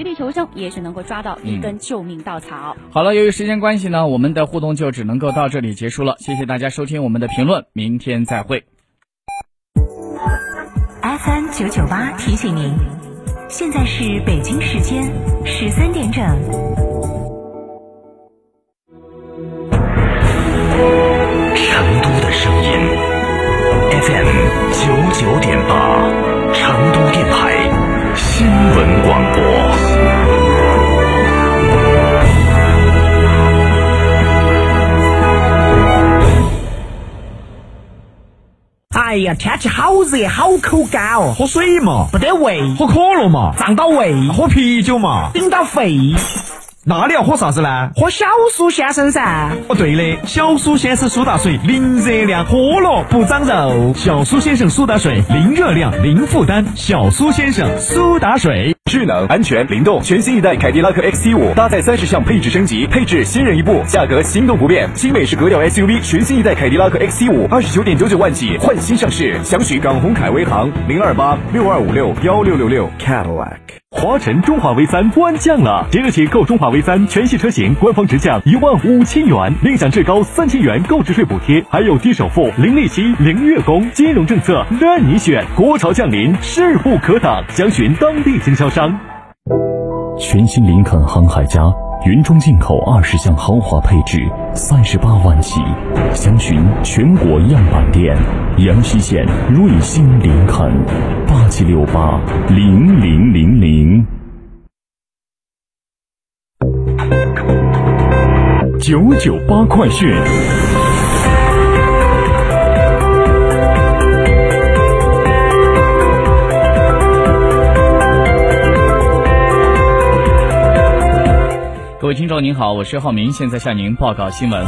绝地求生也许能够抓到一根救命稻草。好了，由于时间关系呢，我们的互动就只能够到这里结束了。谢谢大家收听我们的评论，明天再会。FM 九九八提醒您，现在是北京时间十三点整。哎呀，天气好热，好口干哦，喝水嘛，不得胃，喝可乐嘛，胀到胃，喝啤酒嘛，顶到肺。那你要喝啥子呢？喝小苏先生噻。哦，对的，小苏先生苏打水，零热量，喝了不长肉。小苏先生苏打水，零热量，零负担。小苏先生苏打水，智能、安全、灵动，全新一代凯迪拉克 XT 五搭载三十项配置升级，配置新人一部，价格心动不变。新美式格调 SUV，全新一代凯迪拉克 XT 五二十九点九九万起，换新上市，详询港宏凯威行零二八六二五六幺六六六 Cadillac。华晨中华 V 三官降了，即日起购中华 V 三全系车型，官方直降一万五千元，另享最高三千元购置税补贴，还有低首付、零利息、零月供，金融政策任你选。国潮降临，势不可挡，详询当地经销商。全新林肯航海家。原装进口二十项豪华配置，三十八万起，详询全国样板店。阳西县瑞星林肯，七六八零零零零。九九八快讯。位听众您好，我是浩明，现在向您报告新闻。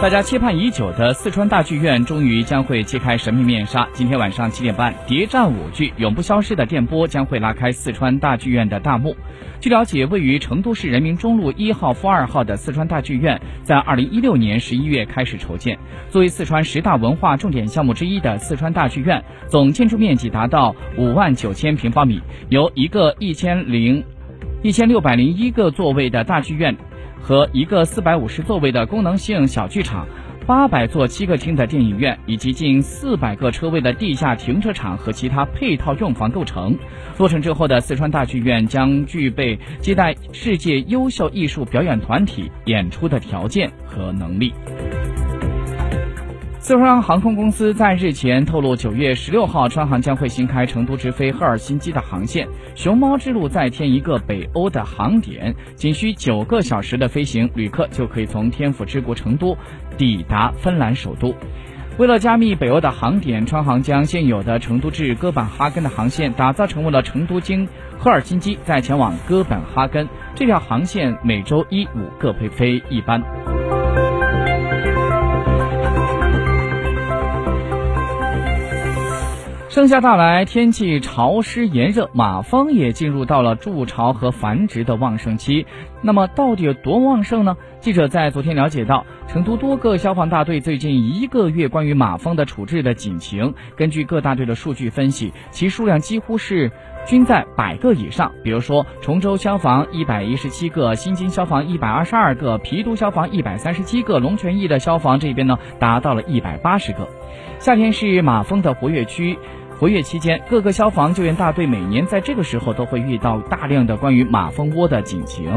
大家期盼已久的四川大剧院终于将会揭开神秘面纱。今天晚上七点半，谍战舞剧《永不消失的电波》将会拉开四川大剧院的大幕。据了解，位于成都市人民中路一号、负二号的四川大剧院，在二零一六年十一月开始筹建。作为四川十大文化重点项目之一的四川大剧院，总建筑面积达到五万九千平方米，由一个一千零。一千六百零一个座位的大剧院，和一个四百五十座位的功能性小剧场，八百座七个厅的电影院，以及近四百个车位的地下停车场和其他配套用房构成。落成之后的四川大剧院将具备接待世界优秀艺术表演团体演出的条件和能力。四川航空公司在日前透露，九月十六号，川航将会新开成都直飞赫尔辛基的航线，熊猫之路再添一个北欧的航点，仅需九个小时的飞行，旅客就可以从天府之国成都抵达芬兰首都。为了加密北欧的航点，川航将现有的成都至哥本哈根的航线打造成为了成都经赫尔辛基，再前往哥本哈根。这条航线每周一五各配飞一班。盛夏到来，天气潮湿炎热，马蜂也进入到了筑巢和繁殖的旺盛期。那么，到底有多旺盛呢？记者在昨天了解到，成都多个消防大队最近一个月关于马蜂的处置的警情，根据各大队的数据分析，其数量几乎是均在百个以上。比如说，崇州消防一百一十七个，新津消防一百二十二个，郫都消防一百三十七个，龙泉驿的消防这边呢达到了一百八十个。夏天是马蜂的活跃区。活跃期间，各个消防救援大队每年在这个时候都会遇到大量的关于马蜂窝的警情。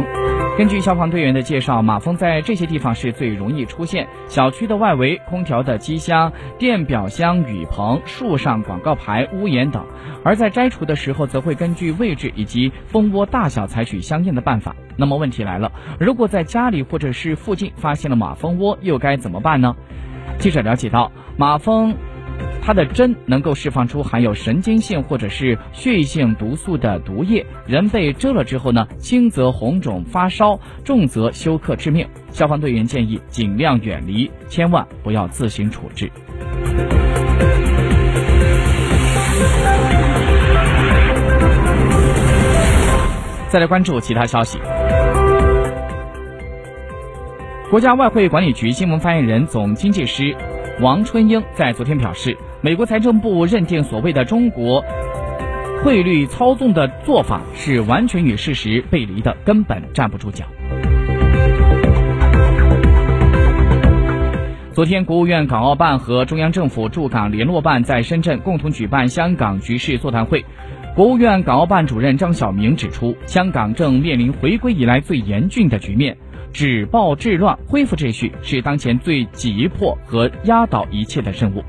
根据消防队员的介绍，马蜂在这些地方是最容易出现：小区的外围、空调的机箱、电表箱、雨棚、树上、广告牌、屋檐等。而在摘除的时候，则会根据位置以及蜂窝大小采取相应的办法。那么问题来了，如果在家里或者是附近发现了马蜂窝，又该怎么办呢？记者了解到，马蜂。它的针能够释放出含有神经性或者是血液性毒素的毒液，人被蛰了之后呢，轻则红肿发烧，重则休克致命。消防队员建议尽量远离，千万不要自行处置。再来关注其他消息。国家外汇管理局新闻发言人、总经济师王春英在昨天表示，美国财政部认定所谓的中国汇率操纵的做法是完全与事实背离的，根本站不住脚。昨天，国务院港澳办和中央政府驻港联络办在深圳共同举办香港局势座谈会。国务院港澳办主任张晓明指出，香港正面临回归以来最严峻的局面，止暴制乱、恢复秩序是当前最急迫和压倒一切的任务。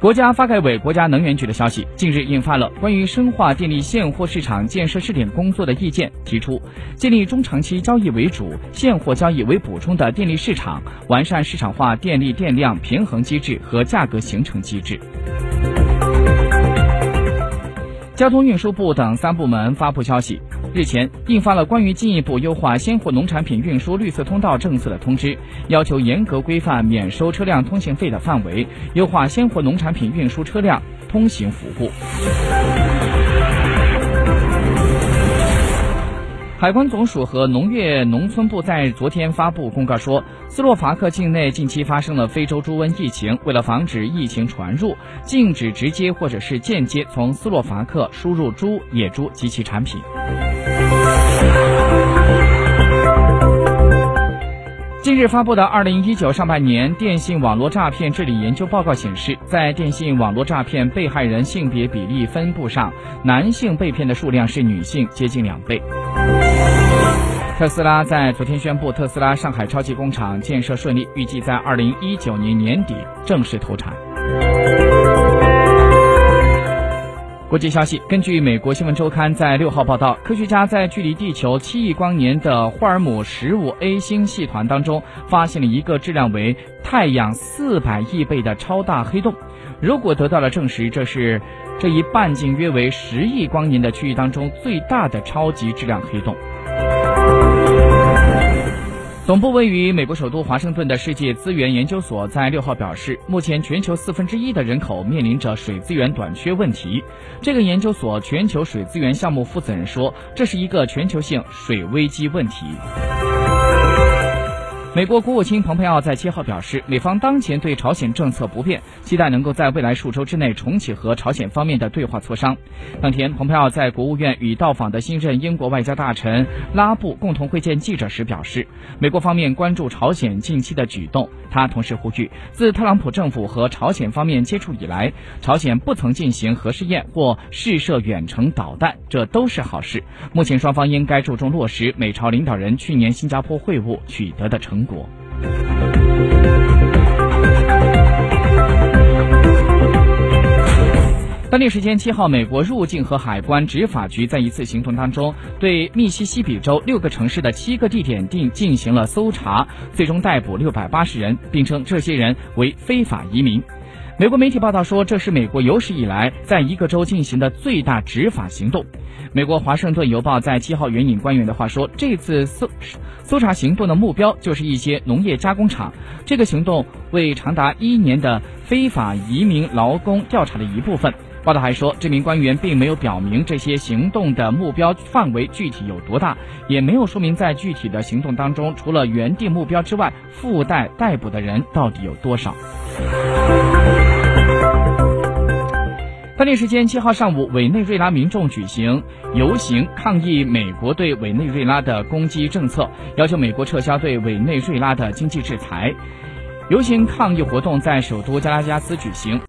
国家发改委、国家能源局的消息，近日印发了关于深化电力现货市场建设试点工作的意见，提出建立中长期交易为主、现货交易为补充的电力市场，完善市场化电力电量平衡机制和价格形成机制。交通运输部等三部门发布消息。日前印发了关于进一步优化鲜活农产品运输绿色通道政策的通知，要求严格规范免收车辆通行费的范围，优化鲜活农产品运输车辆通行服务。海关总署和农业农村部在昨天发布公告说，斯洛伐克境内近期发生了非洲猪瘟疫情，为了防止疫情传入，禁止直接或者是间接从斯洛伐克输入猪、野猪及其产品。近日发布的《二零一九上半年电信网络诈骗治理研究报告》显示，在电信网络诈骗被害人性别比例分布上，男性被骗的数量是女性接近两倍。特斯拉在昨天宣布，特斯拉上海超级工厂建设顺利，预计在二零一九年年底正式投产。国际消息，根据美国新闻周刊在六号报道，科学家在距离地球七亿光年的霍尔姆十五 A 星系团当中发现了一个质量为太阳四百亿倍的超大黑洞。如果得到了证实，这是这一半径约为十亿光年的区域当中最大的超级质量黑洞。总部位于美国首都华盛顿的世界资源研究所在六号表示，目前全球四分之一的人口面临着水资源短缺问题。这个研究所全球水资源项目负责人说，这是一个全球性水危机问题。美国国务卿蓬佩奥在七号表示，美方当前对朝鲜政策不变，期待能够在未来数周之内重启和朝鲜方面的对话磋商。当天，蓬佩奥在国务院与到访的新任英国外交大臣拉布共同会见记者时表示，美国方面关注朝鲜近期的举动。他同时呼吁，自特朗普政府和朝鲜方面接触以来，朝鲜不曾进行核试验或试射远程导弹，这都是好事。目前双方应该注重落实美朝领导人去年新加坡会晤取得的成。国。当地时间七号，美国入境和海关执法局在一次行动当中，对密西西比州六个城市的七个地点定进行了搜查，最终逮捕六百八十人，并称这些人为非法移民。美国媒体报道说，这是美国有史以来在一个州进行的最大执法行动。美国《华盛顿邮报》在七号援引官员的话说，这次搜搜查行动的目标就是一些农业加工厂。这个行动为长达一年的非法移民劳工调查的一部分。报道还说，这名官员并没有表明这些行动的目标范围具体有多大，也没有说明在具体的行动当中，除了原定目标之外，附带逮捕的人到底有多少。当地时间七号上午，委内瑞拉民众举行游行抗议美国对委内瑞拉的攻击政策，要求美国撤销对委内瑞拉的经济制裁。游行抗议活动在首都加拉加斯举行。